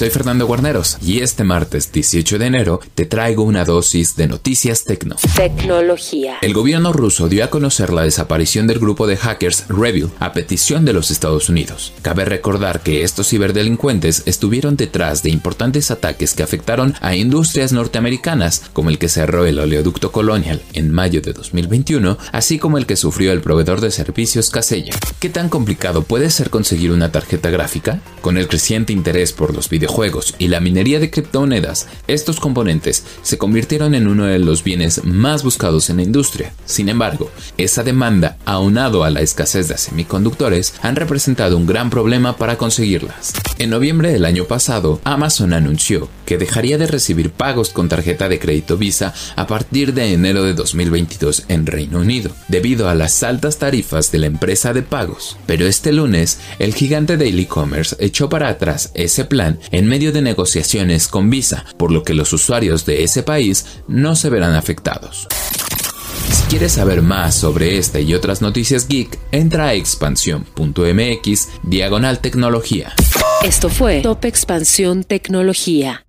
Soy Fernando Guarneros y este martes 18 de enero te traigo una dosis de noticias tecno. Tecnología. El gobierno ruso dio a conocer la desaparición del grupo de hackers Revil a petición de los Estados Unidos. Cabe recordar que estos ciberdelincuentes estuvieron detrás de importantes ataques que afectaron a industrias norteamericanas, como el que cerró el oleoducto Colonial en mayo de 2021, así como el que sufrió el proveedor de servicios Casella. ¿Qué tan complicado puede ser conseguir una tarjeta gráfica? Con el creciente interés por los videojuegos y la minería de criptomonedas, estos componentes se convirtieron en uno de los bienes más buscados en la industria. Sin embargo, esa demanda, aunado a la escasez de semiconductores, han representado un gran problema para conseguirlas. En noviembre del año pasado, Amazon anunció que dejaría de recibir pagos con tarjeta de crédito Visa a partir de enero de 2022 en Reino Unido, debido a las altas tarifas de la empresa de pagos. Pero este lunes, el gigante del e-commerce echó para atrás ese plan en medio de negociaciones con Visa, por lo que los usuarios de ese país no se verán afectados. Si quieres saber más sobre esta y otras noticias geek, entra a expansión.mx diagonal tecnología. Esto fue Top Expansión Tecnología.